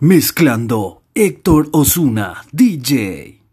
Mezclando Héctor Osuna, DJ.